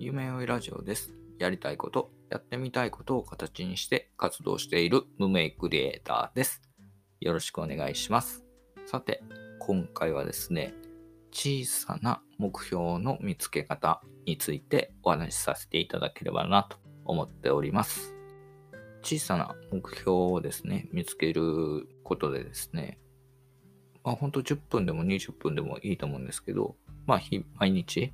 夢追いラジオです。やりたいこと、やってみたいことを形にして活動している無名クリエイターです。よろしくお願いします。さて、今回はですね、小さな目標の見つけ方についてお話しさせていただければなと思っております。小さな目標をですね、見つけることでですね、まあ本当10分でも20分でもいいと思うんですけど、まあ毎日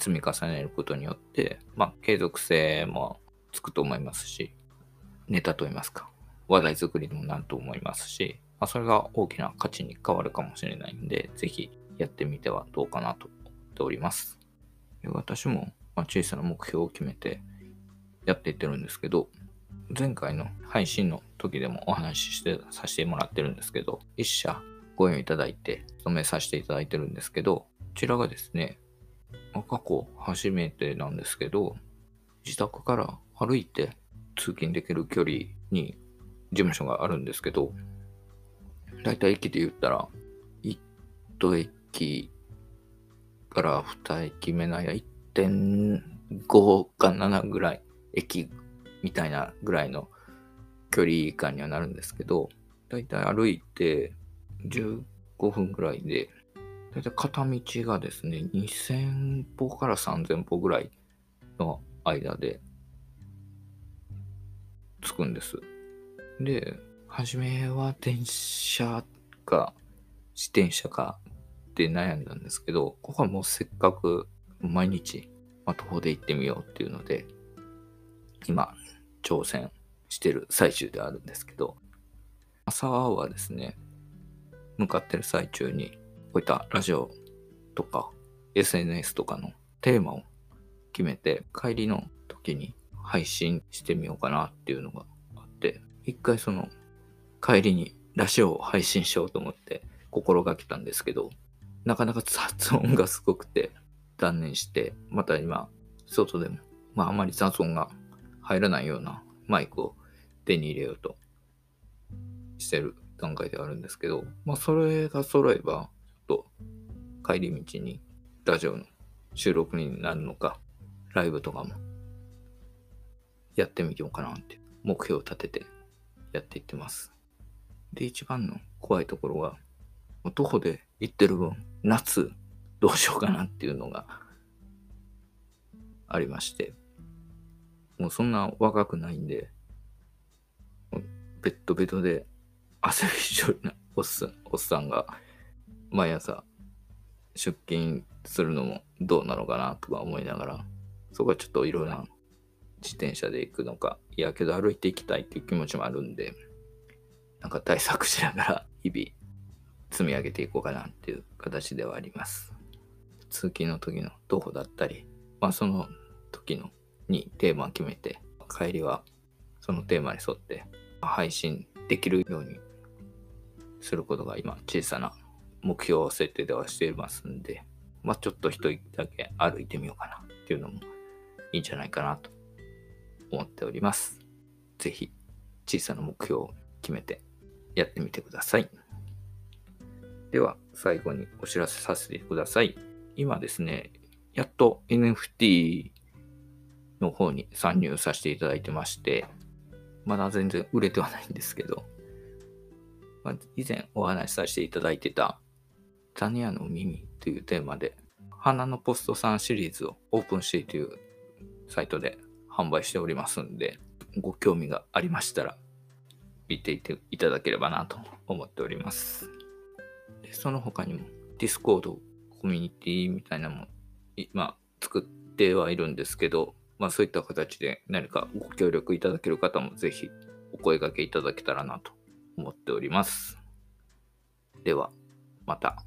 積み重ねることによって、まあ継続性もつくと思いますし、ネタと言いますか、話題作りにもなると思いますし、まあ、それが大きな価値に変わるかもしれないんで、ぜひやってみてはどうかなと思っております。私も小さな目標を決めてやっていってるんですけど、前回の配信の時でもお話ししてさせてもらってるんですけど、一社ご用意いただいて、勤めさせていただいてるんですけど、こちらがですね、過去初めてなんですけど、自宅から歩いて通勤できる距離に事務所があるんですけど、だいたい駅で言ったら、1駅から2駅目の間、1.5か7ぐらい、駅みたいなぐらいの距離感にはなるんですけど、だいたい歩いて15分ぐらいで、だいたい片道がですね、2000歩から3000歩ぐらいの間で着くんです。で、初めは電車か自転車かって悩んだんですけど、ここはもうせっかく毎日、まあ、徒歩で行ってみようっていうので、今、挑戦してる最中であるんですけど、朝はですね、向かってる最中に、こういったラジオとか SNS とかのテーマを決めて、帰りの時に配信してみようかなっていうのがあって、一回その帰りにラジオを配信しようと思って心がけたんですけど、なかなか雑音がすごくて断念して、また今、外でも、まああまり雑音が入らないようなマイクを手に入れようとしてる段階ではあるんですけど、まあそれが揃えば、と帰り道にラジオの収録になるのか、ライブとかもやってみようかなって目標を立ててやっていってます。で、一番の怖いところは、徒歩で行ってる分、夏どうしようかなっていうのがありまして、もうそんな若くないんで、ベッドベッドで汗びしょりなおっさんおっさんが毎朝出勤するのもどうなのかなとか思いながら、そこはちょっといろいろな自転車で行くのか、いやけど歩いて行きたいっていう気持ちもあるんで、なんか対策しながら日々積み上げていこうかなっていう形ではあります。通勤の時の徒歩だったり、まあその時のにテーマを決めて、帰りはそのテーマに沿って配信できるようにすることが今小さな目標設定ではしていますんで、まあちょっと一人だけ歩いてみようかなっていうのもいいんじゃないかなと思っております。ぜひ小さな目標を決めてやってみてください。では最後にお知らせさせてください。今ですね、やっと NFT の方に参入させていただいてまして、まだ全然売れてはないんですけど、ま、以前お話しさせていただいてたタニアの耳というテーマで、花のポストさんシリーズをオープンシーというサイトで販売しておりますんで、ご興味がありましたら、見ていていただければなと思っております。でその他にも、Discord コミュニティみたいなのも今作ってはいるんですけど、まあそういった形で何かご協力いただける方もぜひお声掛けいただけたらなと思っております。では、また。